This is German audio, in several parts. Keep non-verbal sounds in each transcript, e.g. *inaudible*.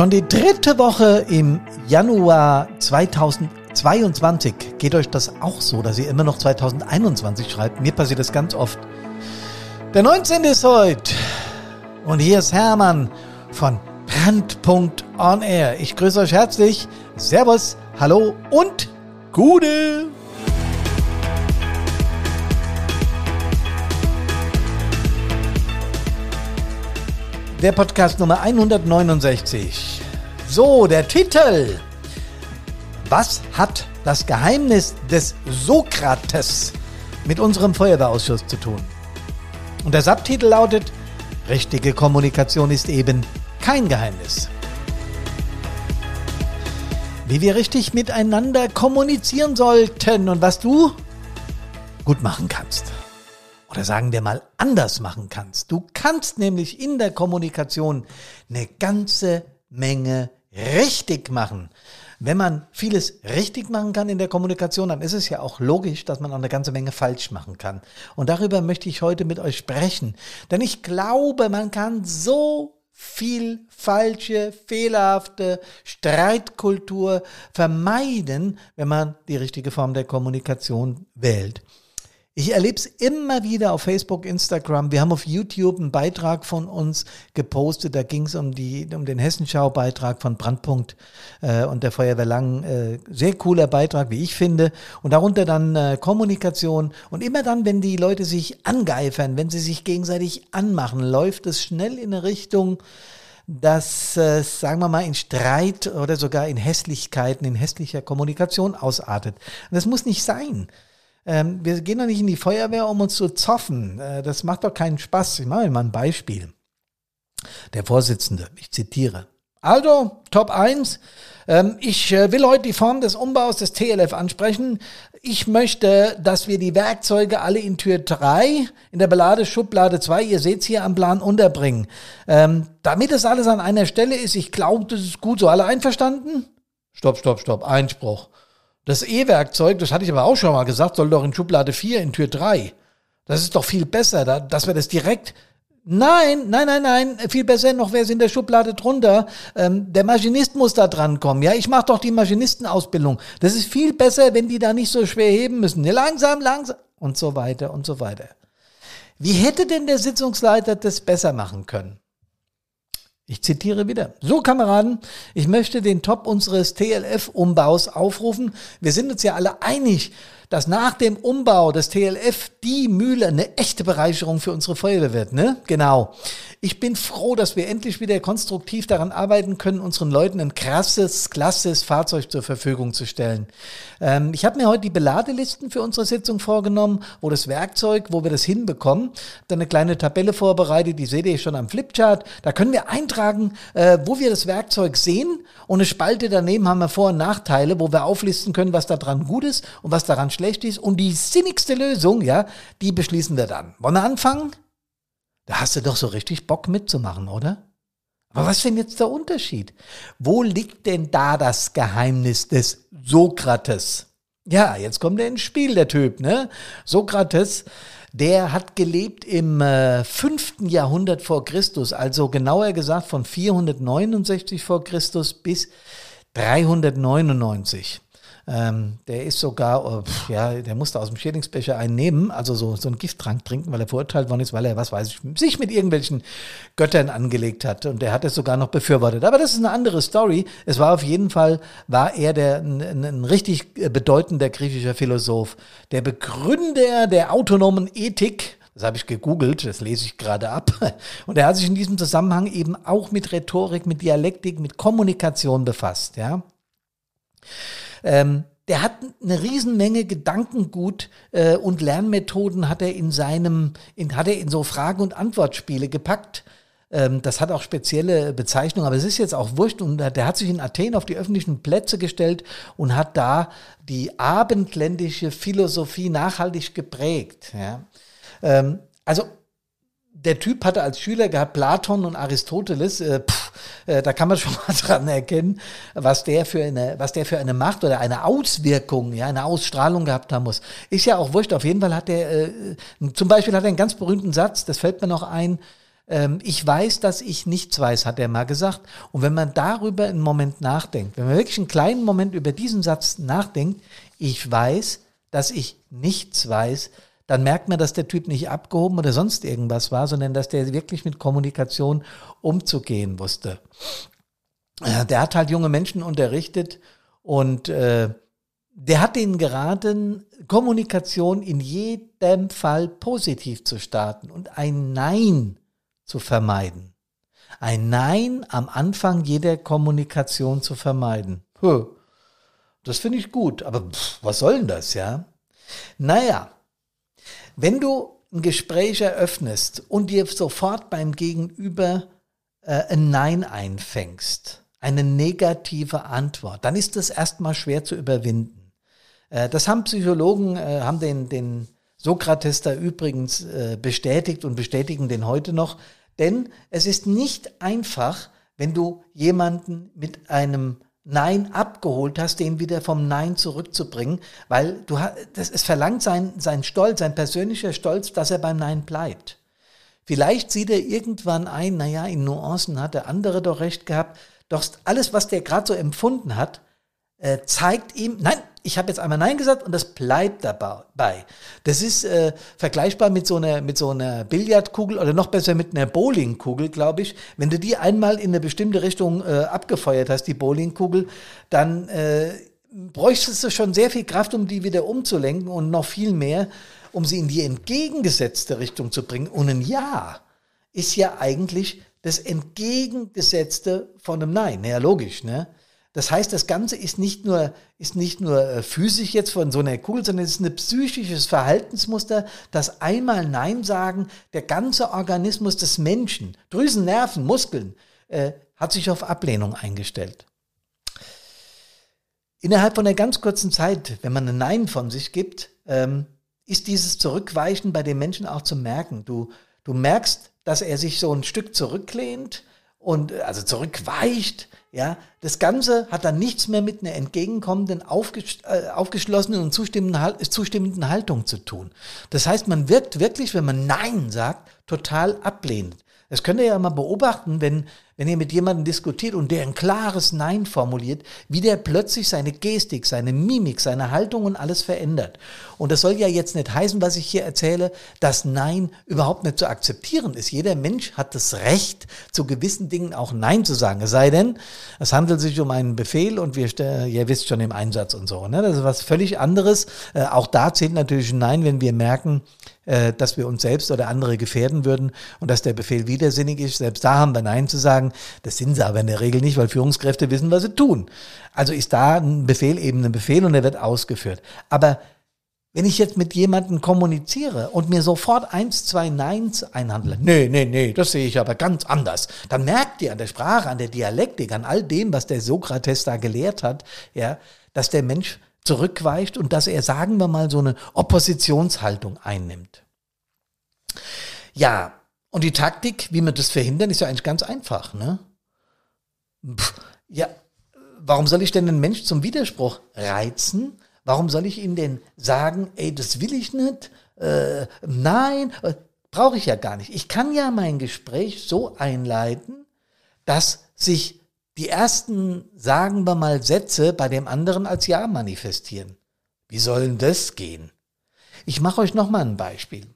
Schon die dritte Woche im Januar 2022. Geht euch das auch so, dass ihr immer noch 2021 schreibt? Mir passiert das ganz oft. Der 19. ist heute. Und hier ist Hermann von Brandpunkt On Air. Ich grüße euch herzlich. Servus, hallo und Gute. Der Podcast Nummer 169. So, der Titel. Was hat das Geheimnis des Sokrates mit unserem Feuerwehrausschuss zu tun? Und der Subtitel lautet, richtige Kommunikation ist eben kein Geheimnis. Wie wir richtig miteinander kommunizieren sollten und was du gut machen kannst oder sagen wir mal anders machen kannst. Du kannst nämlich in der Kommunikation eine ganze Menge richtig machen. Wenn man vieles richtig machen kann in der Kommunikation, dann ist es ja auch logisch, dass man auch eine ganze Menge falsch machen kann. Und darüber möchte ich heute mit euch sprechen. Denn ich glaube, man kann so viel falsche, fehlerhafte Streitkultur vermeiden, wenn man die richtige Form der Kommunikation wählt. Ich erlebe es immer wieder auf Facebook, Instagram. Wir haben auf YouTube einen Beitrag von uns gepostet. Da ging es um, um den Hessenschau-Beitrag von Brandpunkt äh, und der Feuerwehr Lang. Äh, sehr cooler Beitrag, wie ich finde. Und darunter dann äh, Kommunikation. Und immer dann, wenn die Leute sich angeifern, wenn sie sich gegenseitig anmachen, läuft es schnell in eine Richtung, dass, äh, sagen wir mal, in Streit oder sogar in Hässlichkeiten, in hässlicher Kommunikation ausartet. Und das muss nicht sein. Ähm, wir gehen doch nicht in die Feuerwehr, um uns zu zoffen. Äh, das macht doch keinen Spaß. Ich mache mal ein Beispiel. Der Vorsitzende, ich zitiere. Also, Top 1. Ähm, ich äh, will heute die Form des Umbaus des TLF ansprechen. Ich möchte, dass wir die Werkzeuge alle in Tür 3, in der Beladeschublade 2, ihr seht es hier am Plan, unterbringen. Ähm, damit es alles an einer Stelle ist, ich glaube, das ist gut so. Alle einverstanden? Stopp, stopp, stopp. Einspruch. Das E-Werkzeug, das hatte ich aber auch schon mal gesagt, soll doch in Schublade 4 in Tür 3. Das ist doch viel besser, dass wir das direkt Nein, nein, nein, nein. Viel besser noch wäre es in der Schublade drunter. Ähm, der Maschinist muss da dran kommen. Ja, ich mache doch die Maschinistenausbildung. Das ist viel besser, wenn die da nicht so schwer heben müssen. Ja, langsam, langsam und so weiter und so weiter. Wie hätte denn der Sitzungsleiter das besser machen können? Ich zitiere wieder. So, Kameraden, ich möchte den Top unseres TLF-Umbaus aufrufen. Wir sind uns ja alle einig, dass nach dem Umbau des TLF die Mühle eine echte Bereicherung für unsere Feuerwehr wird, ne? Genau. Ich bin froh, dass wir endlich wieder konstruktiv daran arbeiten können, unseren Leuten ein krasses, klasses Fahrzeug zur Verfügung zu stellen. Ähm, ich habe mir heute die Beladelisten für unsere Sitzung vorgenommen, wo das Werkzeug, wo wir das hinbekommen, dann eine kleine Tabelle vorbereitet, die seht ihr schon am Flipchart. Da können wir eintragen, äh, wo wir das Werkzeug sehen und eine Spalte daneben haben wir Vor- und Nachteile, wo wir auflisten können, was daran gut ist und was daran schlecht ist. Und die sinnigste Lösung, ja, die beschließen wir dann. Wollen wir anfangen? Da hast du doch so richtig Bock mitzumachen, oder? Aber was ist denn jetzt der Unterschied? Wo liegt denn da das Geheimnis des Sokrates? Ja, jetzt kommt er ins Spiel, der Typ, ne? Sokrates, der hat gelebt im äh, 5. Jahrhundert vor Christus, also genauer gesagt von 469 vor Christus bis 399. Ähm, der ist sogar, äh, ja, der musste aus dem Schädlingsbecher einen nehmen, also so, so einen Gifttrank trinken, weil er verurteilt worden ist, weil er, was weiß ich, sich mit irgendwelchen Göttern angelegt hat. Und der hat es sogar noch befürwortet. Aber das ist eine andere Story. Es war auf jeden Fall, war er der, ein, ein richtig bedeutender griechischer Philosoph. Der Begründer der autonomen Ethik, das habe ich gegoogelt, das lese ich gerade ab. *laughs* Und er hat sich in diesem Zusammenhang eben auch mit Rhetorik, mit Dialektik, mit Kommunikation befasst, ja. Ähm, der hat eine Riesenmenge Gedankengut äh, und Lernmethoden hat er in seinem, in, hat er in so Fragen- und Antwortspiele gepackt. Ähm, das hat auch spezielle Bezeichnungen, aber es ist jetzt auch wurscht. Und der hat sich in Athen auf die öffentlichen Plätze gestellt und hat da die abendländische Philosophie nachhaltig geprägt. Ja. Ähm, also der Typ hatte als Schüler gehabt Platon und Aristoteles. Äh, pff, äh, da kann man schon *laughs* mal dran erkennen, was der für eine, was der für eine Macht oder eine Auswirkung, ja, eine Ausstrahlung gehabt haben muss. Ist ja auch wurscht. Auf jeden Fall hat er, äh, zum Beispiel hat er einen ganz berühmten Satz. Das fällt mir noch ein. ähm, ich weiß, dass ich nichts weiß, hat er mal gesagt. Und wenn man darüber einen Moment nachdenkt, wenn man wirklich einen kleinen Moment über diesen Satz nachdenkt, ich weiß, dass ich nichts weiß, dann merkt man, dass der Typ nicht abgehoben oder sonst irgendwas war, sondern dass der wirklich mit Kommunikation umzugehen wusste. Der hat halt junge Menschen unterrichtet und äh, der hat ihnen geraten, Kommunikation in jedem Fall positiv zu starten und ein Nein zu vermeiden. Ein Nein am Anfang jeder Kommunikation zu vermeiden. Puh, das finde ich gut, aber pff, was soll denn das, ja? Naja, wenn du ein Gespräch eröffnest und dir sofort beim Gegenüber äh, ein Nein einfängst, eine negative Antwort, dann ist das erstmal schwer zu überwinden. Äh, das haben Psychologen, äh, haben den, den Sokrates da übrigens äh, bestätigt und bestätigen den heute noch, denn es ist nicht einfach, wenn du jemanden mit einem Nein abgeholt hast, den wieder vom Nein zurückzubringen, weil du das, es verlangt sein, sein Stolz, sein persönlicher Stolz, dass er beim Nein bleibt. Vielleicht sieht er irgendwann ein, naja, in Nuancen hat der andere doch recht gehabt, doch alles, was der gerade so empfunden hat, äh, zeigt ihm, nein, ich habe jetzt einmal Nein gesagt und das bleibt dabei. Das ist äh, vergleichbar mit so einer mit so einer Billardkugel oder noch besser mit einer Bowlingkugel, glaube ich. Wenn du die einmal in eine bestimmte Richtung äh, abgefeuert hast, die Bowlingkugel, dann äh, bräuchtest du schon sehr viel Kraft, um die wieder umzulenken und noch viel mehr, um sie in die entgegengesetzte Richtung zu bringen. Und ein Ja ist ja eigentlich das entgegengesetzte von einem Nein. Ja, logisch, ne? Das heißt, das Ganze ist nicht nur, ist nicht nur äh, physisch jetzt von so einer Kugel, sondern es ist ein psychisches Verhaltensmuster, das einmal Nein sagen, der ganze Organismus des Menschen, Drüsen, Nerven, Muskeln, äh, hat sich auf Ablehnung eingestellt. Innerhalb von einer ganz kurzen Zeit, wenn man ein Nein von sich gibt, ähm, ist dieses Zurückweichen bei den Menschen auch zu merken. Du, du merkst, dass er sich so ein Stück zurücklehnt und äh, also zurückweicht ja, das Ganze hat dann nichts mehr mit einer entgegenkommenden, aufges äh, aufgeschlossenen und zustimmenden, zustimmenden Haltung zu tun. Das heißt, man wirkt wirklich, wenn man Nein sagt, total ablehnend. Das könnt ihr ja mal beobachten, wenn, wenn ihr mit jemandem diskutiert und der ein klares Nein formuliert, wie der plötzlich seine Gestik, seine Mimik, seine Haltung und alles verändert. Und das soll ja jetzt nicht heißen, was ich hier erzähle, dass Nein überhaupt nicht zu akzeptieren ist. Jeder Mensch hat das Recht, zu gewissen Dingen auch Nein zu sagen. Es sei denn, es handelt sich um einen Befehl und wir, ihr wisst schon im Einsatz und so. Ne? Das ist was völlig anderes. Äh, auch da zählt natürlich ein Nein, wenn wir merken, äh, dass wir uns selbst oder andere gefährden würden und dass der Befehl widersinnig ist. Selbst da haben wir Nein zu sagen. Das sind sie aber in der Regel nicht, weil Führungskräfte wissen, was sie tun. Also ist da ein Befehl eben ein Befehl und er wird ausgeführt. Aber wenn ich jetzt mit jemandem kommuniziere und mir sofort eins, zwei Neins einhandle, nee, nee, nee, das sehe ich aber ganz anders, dann merkt ihr an der Sprache, an der Dialektik, an all dem, was der Sokrates da gelehrt hat, ja, dass der Mensch zurückweicht und dass er, sagen wir mal, so eine Oppositionshaltung einnimmt. Ja, und die Taktik, wie wir das verhindern, ist ja eigentlich ganz einfach. Ne? Pff, ja, warum soll ich denn einen Mensch zum Widerspruch reizen? Warum soll ich ihm denn sagen, ey, das will ich nicht? Äh, nein, äh, brauche ich ja gar nicht. Ich kann ja mein Gespräch so einleiten, dass sich die ersten, sagen wir mal, Sätze bei dem anderen als Ja manifestieren. Wie soll denn das gehen? Ich mache euch nochmal ein Beispiel.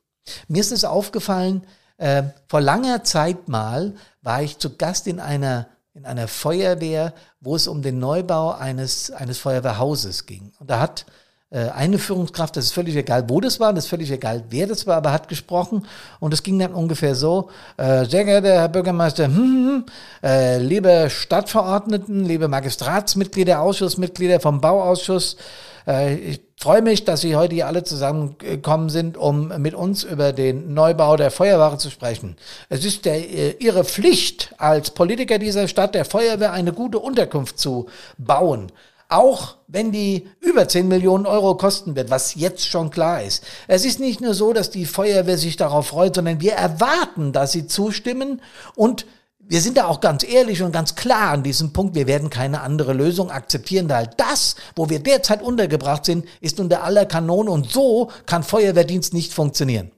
Mir ist es aufgefallen, äh, vor langer Zeit mal war ich zu Gast in einer, in einer Feuerwehr, wo es um den Neubau eines, eines Feuerwehrhauses ging. Und da hat äh, eine Führungskraft, das ist völlig egal, wo das war, das ist völlig egal, wer das war, aber hat gesprochen und es ging dann ungefähr so, äh, sehr geehrter Herr Bürgermeister, *laughs* hm, hm, hm, äh, liebe Stadtverordneten, liebe Magistratsmitglieder, Ausschussmitglieder vom Bauausschuss, äh, ich freue mich, dass Sie heute hier alle zusammengekommen sind, um mit uns über den Neubau der Feuerwehr zu sprechen. Es ist der, äh, Ihre Pflicht als Politiker dieser Stadt, der Feuerwehr eine gute Unterkunft zu bauen auch wenn die über 10 Millionen Euro kosten wird, was jetzt schon klar ist. Es ist nicht nur so, dass die Feuerwehr sich darauf freut, sondern wir erwarten, dass sie zustimmen und wir sind da auch ganz ehrlich und ganz klar an diesem Punkt. Wir werden keine andere Lösung akzeptieren, weil das, wo wir derzeit untergebracht sind, ist unter aller Kanone und so kann Feuerwehrdienst nicht funktionieren.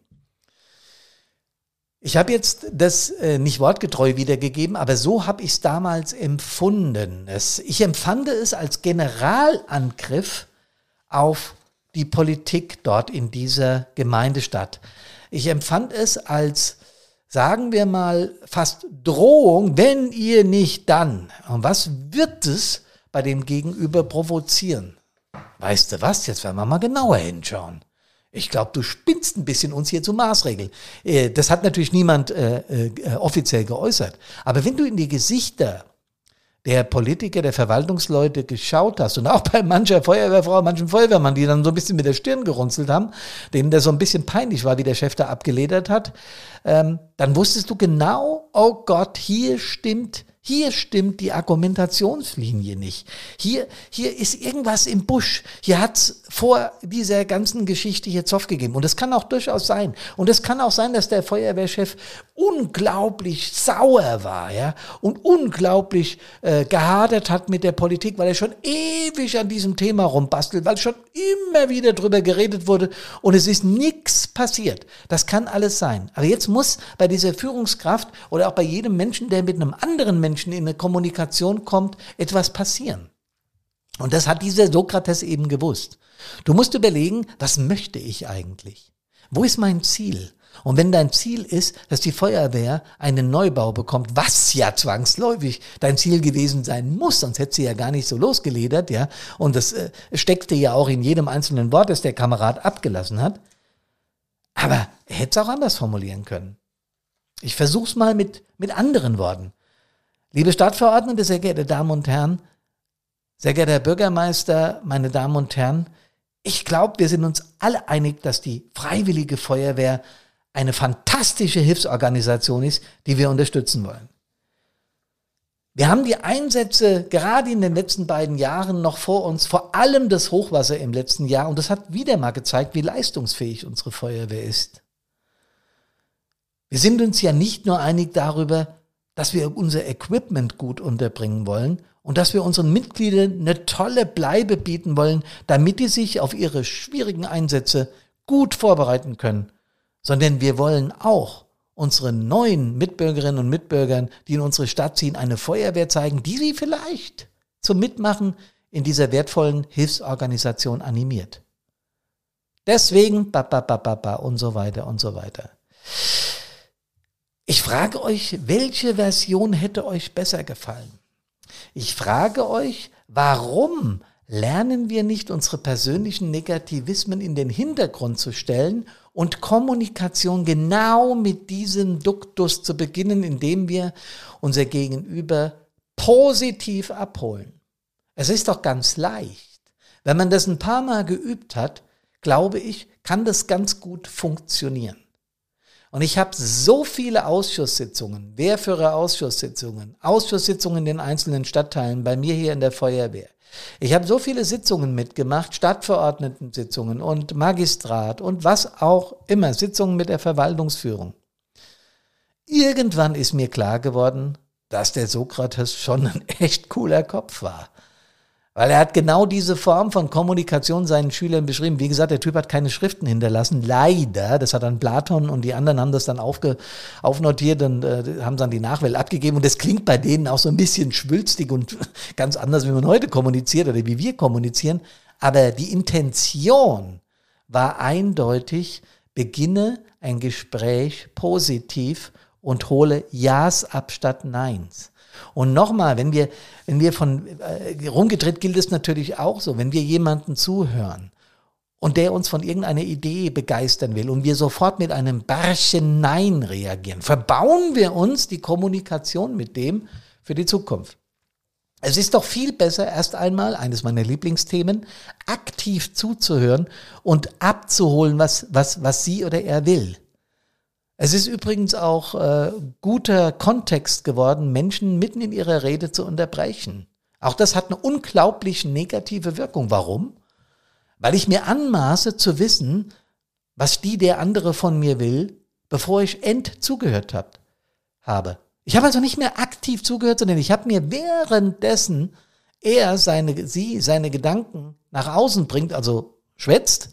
Ich habe jetzt das äh, nicht wortgetreu wiedergegeben, aber so habe ich es damals empfunden. Es, ich empfand es als Generalangriff auf die Politik dort in dieser Gemeindestadt. Ich empfand es als, sagen wir mal, fast Drohung, wenn ihr nicht dann. Und was wird es bei dem Gegenüber provozieren? Weißt du was? Jetzt werden wir mal genauer hinschauen. Ich glaube, du spinnst ein bisschen uns hier zu Maßregeln. Äh, das hat natürlich niemand äh, äh, offiziell geäußert. Aber wenn du in die Gesichter der Politiker, der Verwaltungsleute geschaut hast und auch bei mancher Feuerwehrfrau, manchen Feuerwehrmann, die dann so ein bisschen mit der Stirn gerunzelt haben, denen der so ein bisschen peinlich war, wie der Chef da abgeledert hat, ähm, dann wusstest du genau, oh Gott, hier stimmt hier stimmt die Argumentationslinie nicht. Hier, hier ist irgendwas im Busch. Hier hat's vor dieser ganzen Geschichte hier Zoff gegeben. Und das kann auch durchaus sein. Und es kann auch sein, dass der Feuerwehrchef unglaublich sauer war, ja, und unglaublich äh, gehadert hat mit der Politik, weil er schon ewig an diesem Thema rumbastelt, weil schon immer wieder drüber geredet wurde und es ist nichts passiert. Das kann alles sein. Aber jetzt muss bei dieser Führungskraft oder auch bei jedem Menschen, der mit einem anderen Menschen in eine Kommunikation kommt, etwas passieren. Und das hat dieser Sokrates eben gewusst. Du musst überlegen, was möchte ich eigentlich? Wo ist mein Ziel? Und wenn dein Ziel ist, dass die Feuerwehr einen Neubau bekommt, was ja zwangsläufig dein Ziel gewesen sein muss, sonst hätte sie ja gar nicht so losgeledert, ja, und das äh, steckte ja auch in jedem einzelnen Wort, das der Kamerad abgelassen hat. Aber er hätte es auch anders formulieren können. Ich versuch's mal mit, mit anderen Worten. Liebe Stadtverordnete, sehr geehrte Damen und Herren, sehr geehrter Herr Bürgermeister, meine Damen und Herren, ich glaube, wir sind uns alle einig, dass die Freiwillige Feuerwehr eine fantastische Hilfsorganisation ist, die wir unterstützen wollen. Wir haben die Einsätze gerade in den letzten beiden Jahren noch vor uns, vor allem das Hochwasser im letzten Jahr, und das hat wieder mal gezeigt, wie leistungsfähig unsere Feuerwehr ist. Wir sind uns ja nicht nur einig darüber, dass wir unser Equipment gut unterbringen wollen und dass wir unseren Mitgliedern eine tolle Bleibe bieten wollen, damit die sich auf ihre schwierigen Einsätze gut vorbereiten können sondern wir wollen auch unseren neuen Mitbürgerinnen und Mitbürgern, die in unsere Stadt ziehen, eine Feuerwehr zeigen, die sie vielleicht zum Mitmachen in dieser wertvollen Hilfsorganisation animiert. Deswegen, ba, ba, ba, ba, ba, und so weiter und so weiter. Ich frage euch, welche Version hätte euch besser gefallen? Ich frage euch, warum lernen wir nicht unsere persönlichen Negativismen in den Hintergrund zu stellen und Kommunikation genau mit diesem Duktus zu beginnen, indem wir unser Gegenüber positiv abholen. Es ist doch ganz leicht. Wenn man das ein paar Mal geübt hat, glaube ich, kann das ganz gut funktionieren. Und ich habe so viele Ausschusssitzungen, Wehrführer-Ausschusssitzungen, Ausschusssitzungen in den einzelnen Stadtteilen, bei mir hier in der Feuerwehr. Ich habe so viele Sitzungen mitgemacht, Stadtverordnetensitzungen und Magistrat und was auch immer, Sitzungen mit der Verwaltungsführung. Irgendwann ist mir klar geworden, dass der Sokrates schon ein echt cooler Kopf war. Weil er hat genau diese Form von Kommunikation seinen Schülern beschrieben. Wie gesagt, der Typ hat keine Schriften hinterlassen. Leider. Das hat dann Platon und die anderen haben das dann aufge, aufnotiert und äh, haben dann die Nachwelt abgegeben. Und das klingt bei denen auch so ein bisschen schwülstig und *laughs* ganz anders, wie man heute kommuniziert oder wie wir kommunizieren. Aber die Intention war eindeutig, beginne ein Gespräch positiv und hole Ja's ab statt Neins. Und nochmal, wenn wir, wenn wir von äh, rumgedreht gilt es natürlich auch so, wenn wir jemanden zuhören und der uns von irgendeiner Idee begeistern will und wir sofort mit einem Bärchen Nein reagieren, verbauen wir uns die Kommunikation mit dem für die Zukunft. Es ist doch viel besser, erst einmal, eines meiner Lieblingsthemen, aktiv zuzuhören und abzuholen, was, was, was sie oder er will. Es ist übrigens auch äh, guter Kontext geworden, Menschen mitten in ihrer Rede zu unterbrechen. Auch das hat eine unglaublich negative Wirkung. Warum? Weil ich mir anmaße zu wissen, was die der andere von mir will, bevor ich end zugehört hab, habe. Ich habe also nicht mehr aktiv zugehört, sondern ich habe mir währenddessen er seine, sie seine Gedanken nach außen bringt, also schwätzt,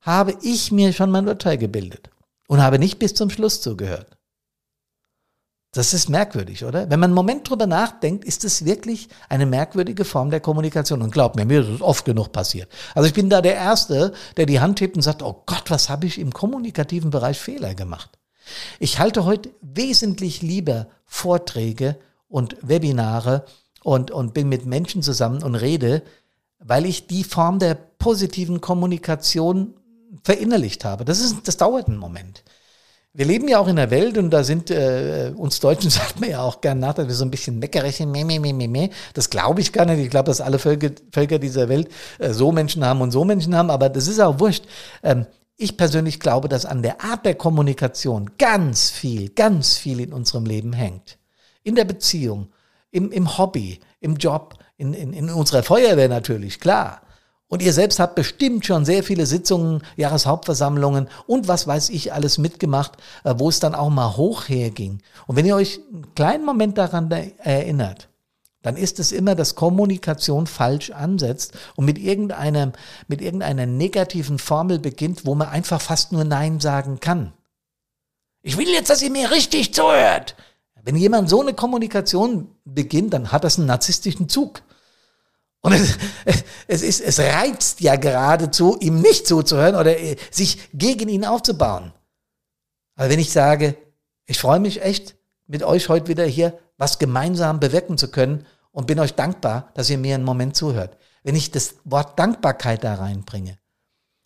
habe ich mir schon mein Urteil gebildet und habe nicht bis zum Schluss zugehört. Das ist merkwürdig, oder? Wenn man einen Moment drüber nachdenkt, ist es wirklich eine merkwürdige Form der Kommunikation. Und glaubt mir, mir ist es oft genug passiert. Also ich bin da der Erste, der die Hand hebt und sagt, oh Gott, was habe ich im kommunikativen Bereich Fehler gemacht? Ich halte heute wesentlich lieber Vorträge und Webinare und, und bin mit Menschen zusammen und rede, weil ich die Form der positiven Kommunikation verinnerlicht habe. Das ist, das dauert einen Moment. Wir leben ja auch in der Welt und da sind äh, uns Deutschen *laughs* sagt man ja auch gern nach, dass wir so ein bisschen meckerig sind. Meh, meh, meh, meh, meh. Das glaube ich gar nicht. Ich glaube, dass alle Völker, Völker dieser Welt äh, so Menschen haben und so Menschen haben, aber das ist auch wurscht. Ähm, ich persönlich glaube, dass an der Art der Kommunikation ganz viel, ganz viel in unserem Leben hängt. In der Beziehung, im, im Hobby, im Job, in, in, in unserer Feuerwehr natürlich, klar. Und ihr selbst habt bestimmt schon sehr viele Sitzungen, Jahreshauptversammlungen und was weiß ich alles mitgemacht, äh, wo es dann auch mal hoch herging. Und wenn ihr euch einen kleinen Moment daran erinnert, dann ist es immer, dass Kommunikation falsch ansetzt und mit irgendeiner, mit irgendeiner negativen Formel beginnt, wo man einfach fast nur Nein sagen kann. Ich will jetzt, dass ihr mir richtig zuhört. Wenn jemand so eine Kommunikation beginnt, dann hat das einen narzisstischen Zug. Und es, es, ist, es reizt ja geradezu, ihm nicht zuzuhören oder äh, sich gegen ihn aufzubauen. Aber wenn ich sage, ich freue mich echt, mit euch heute wieder hier was gemeinsam bewirken zu können und bin euch dankbar, dass ihr mir einen Moment zuhört. Wenn ich das Wort Dankbarkeit da reinbringe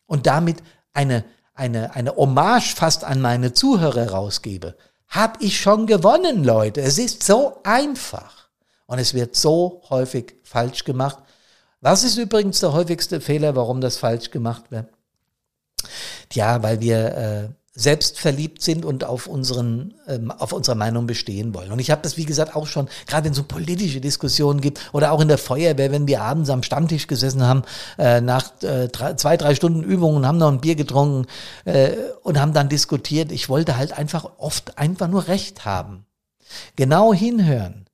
und damit eine, eine, eine Hommage fast an meine Zuhörer rausgebe, habe ich schon gewonnen, Leute. Es ist so einfach. Und es wird so häufig falsch gemacht. Was ist übrigens der häufigste Fehler, warum das falsch gemacht wird? Tja, weil wir äh, selbstverliebt sind und auf unseren ähm, auf unserer Meinung bestehen wollen. Und ich habe das wie gesagt auch schon gerade wenn es so politische Diskussionen gibt oder auch in der Feuerwehr, wenn wir abends am Stammtisch gesessen haben äh, nach äh, drei, zwei drei Stunden Übungen haben noch ein Bier getrunken äh, und haben dann diskutiert. Ich wollte halt einfach oft einfach nur Recht haben, genau hinhören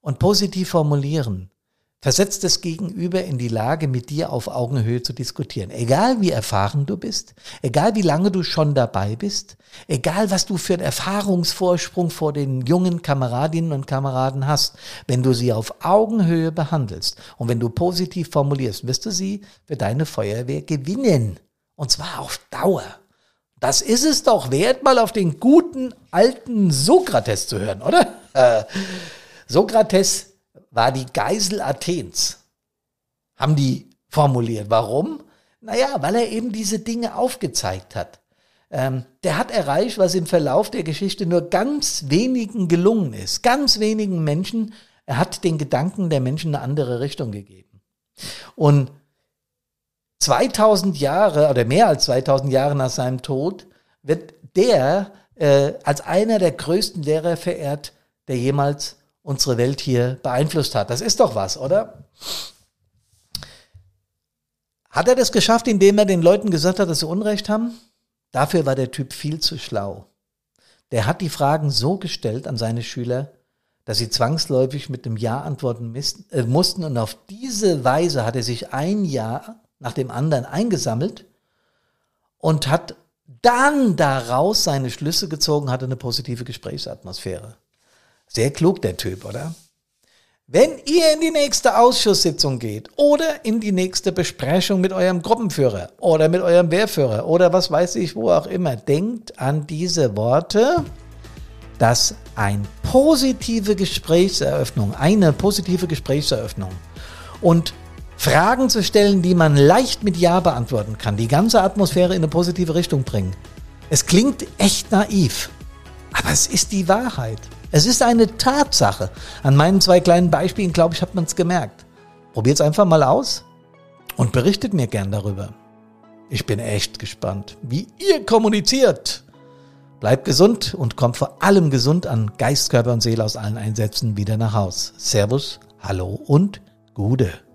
und positiv formulieren versetzt das Gegenüber in die Lage, mit dir auf Augenhöhe zu diskutieren. Egal wie erfahren du bist, egal wie lange du schon dabei bist, egal was du für einen Erfahrungsvorsprung vor den jungen Kameradinnen und Kameraden hast, wenn du sie auf Augenhöhe behandelst und wenn du positiv formulierst, wirst du sie für deine Feuerwehr gewinnen. Und zwar auf Dauer. Das ist es doch wert, mal auf den guten alten Sokrates zu hören, oder? Äh, Sokrates war die Geisel Athens. Haben die formuliert. Warum? Naja, weil er eben diese Dinge aufgezeigt hat. Ähm, der hat erreicht, was im Verlauf der Geschichte nur ganz wenigen gelungen ist. Ganz wenigen Menschen. Er hat den Gedanken der Menschen eine andere Richtung gegeben. Und 2000 Jahre oder mehr als 2000 Jahre nach seinem Tod wird der äh, als einer der größten Lehrer verehrt, der jemals unsere Welt hier beeinflusst hat. Das ist doch was, oder? Hat er das geschafft, indem er den Leuten gesagt hat, dass sie Unrecht haben? Dafür war der Typ viel zu schlau. Der hat die Fragen so gestellt an seine Schüler, dass sie zwangsläufig mit dem Ja antworten äh, mussten. Und auf diese Weise hat er sich ein Jahr nach dem anderen eingesammelt und hat dann daraus seine Schlüsse gezogen, hatte eine positive Gesprächsatmosphäre. Sehr klug, der Typ, oder? Wenn ihr in die nächste Ausschusssitzung geht oder in die nächste Besprechung mit eurem Gruppenführer oder mit eurem Wehrführer oder was weiß ich, wo auch immer, denkt an diese Worte, dass eine positive Gesprächseröffnung, eine positive Gesprächseröffnung und Fragen zu stellen, die man leicht mit Ja beantworten kann, die ganze Atmosphäre in eine positive Richtung bringen. Es klingt echt naiv, aber es ist die Wahrheit. Es ist eine Tatsache. An meinen zwei kleinen Beispielen, glaube ich, hat man es gemerkt. Probiert es einfach mal aus und berichtet mir gern darüber. Ich bin echt gespannt, wie ihr kommuniziert. Bleibt gesund und kommt vor allem gesund an Geist, Körper und Seele aus allen Einsätzen wieder nach Haus. Servus, hallo und Gude.